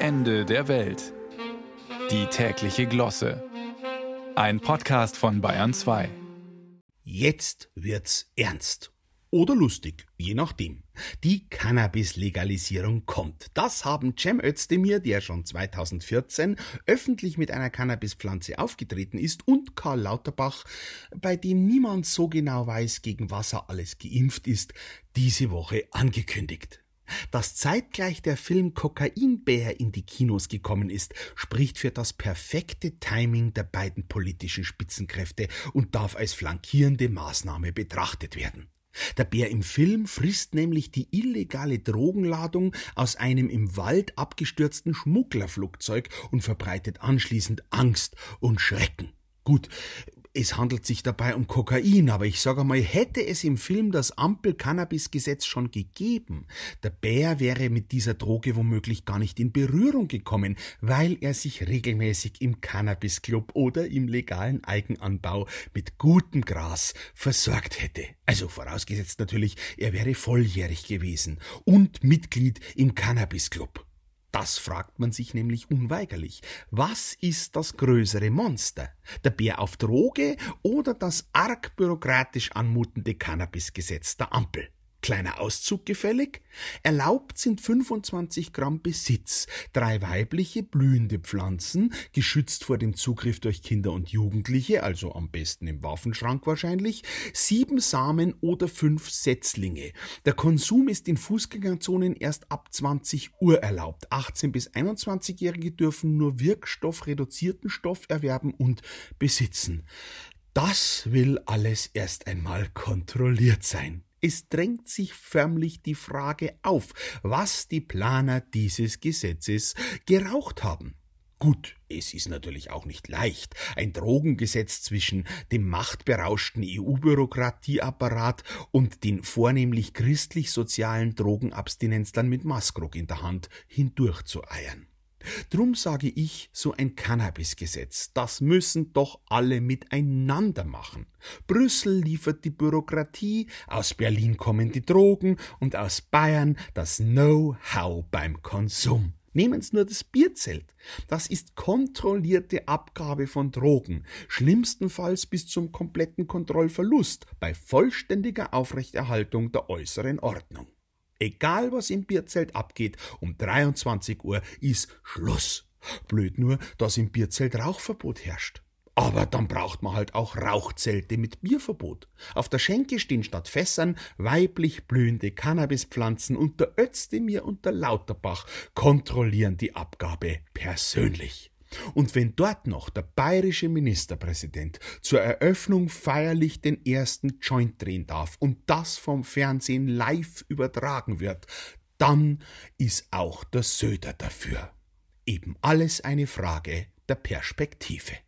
Ende der Welt. Die tägliche Glosse. Ein Podcast von Bayern 2. Jetzt wird's ernst. Oder lustig, je nachdem. Die Cannabis-Legalisierung kommt. Das haben Cem Özdemir, der schon 2014 öffentlich mit einer Cannabispflanze aufgetreten ist, und Karl Lauterbach, bei dem niemand so genau weiß, gegen was er alles geimpft ist, diese Woche angekündigt. Dass zeitgleich der Film Kokainbär in die Kinos gekommen ist, spricht für das perfekte Timing der beiden politischen Spitzenkräfte und darf als flankierende Maßnahme betrachtet werden. Der Bär im Film frisst nämlich die illegale Drogenladung aus einem im Wald abgestürzten Schmugglerflugzeug und verbreitet anschließend Angst und Schrecken. Gut, es handelt sich dabei um Kokain, aber ich sage mal, hätte es im Film das Ampel-Cannabis-Gesetz schon gegeben, der Bär wäre mit dieser Droge womöglich gar nicht in Berührung gekommen, weil er sich regelmäßig im Cannabis-Club oder im legalen Eigenanbau mit gutem Gras versorgt hätte. Also vorausgesetzt natürlich, er wäre volljährig gewesen und Mitglied im Cannabis-Club. Das fragt man sich nämlich unweigerlich. Was ist das größere Monster? Der Bär auf Droge oder das arg bürokratisch anmutende Cannabisgesetz der Ampel? Kleiner Auszug gefällig? Erlaubt sind 25 Gramm Besitz, drei weibliche blühende Pflanzen, geschützt vor dem Zugriff durch Kinder und Jugendliche, also am besten im Waffenschrank wahrscheinlich, sieben Samen oder fünf Setzlinge. Der Konsum ist in Fußgängerzonen erst ab 20 Uhr erlaubt. 18 bis 21-Jährige dürfen nur wirkstoffreduzierten Stoff erwerben und besitzen. Das will alles erst einmal kontrolliert sein. Es drängt sich förmlich die Frage auf, was die Planer dieses Gesetzes geraucht haben. Gut, es ist natürlich auch nicht leicht, ein Drogengesetz zwischen dem machtberauschten EU-Bürokratieapparat und den vornehmlich christlich-sozialen Drogenabstinenzlern mit Maskrug in der Hand hindurchzueiern. Drum sage ich, so ein Cannabisgesetz, das müssen doch alle miteinander machen. Brüssel liefert die Bürokratie, aus Berlin kommen die Drogen und aus Bayern das Know-how beim Konsum. Nehmen's nur das Bierzelt. Das ist kontrollierte Abgabe von Drogen, schlimmstenfalls bis zum kompletten Kontrollverlust bei vollständiger Aufrechterhaltung der äußeren Ordnung. Egal was im Bierzelt abgeht, um 23 Uhr ist Schluss. Blöd nur, dass im Bierzelt Rauchverbot herrscht. Aber dann braucht man halt auch Rauchzelte mit Bierverbot. Auf der Schenke stehen statt Fässern weiblich blühende Cannabispflanzen und der Özdemir und der Lauterbach kontrollieren die Abgabe persönlich. Und wenn dort noch der bayerische Ministerpräsident zur Eröffnung feierlich den ersten Joint drehen darf und das vom Fernsehen live übertragen wird, dann ist auch der Söder dafür. Eben alles eine Frage der Perspektive.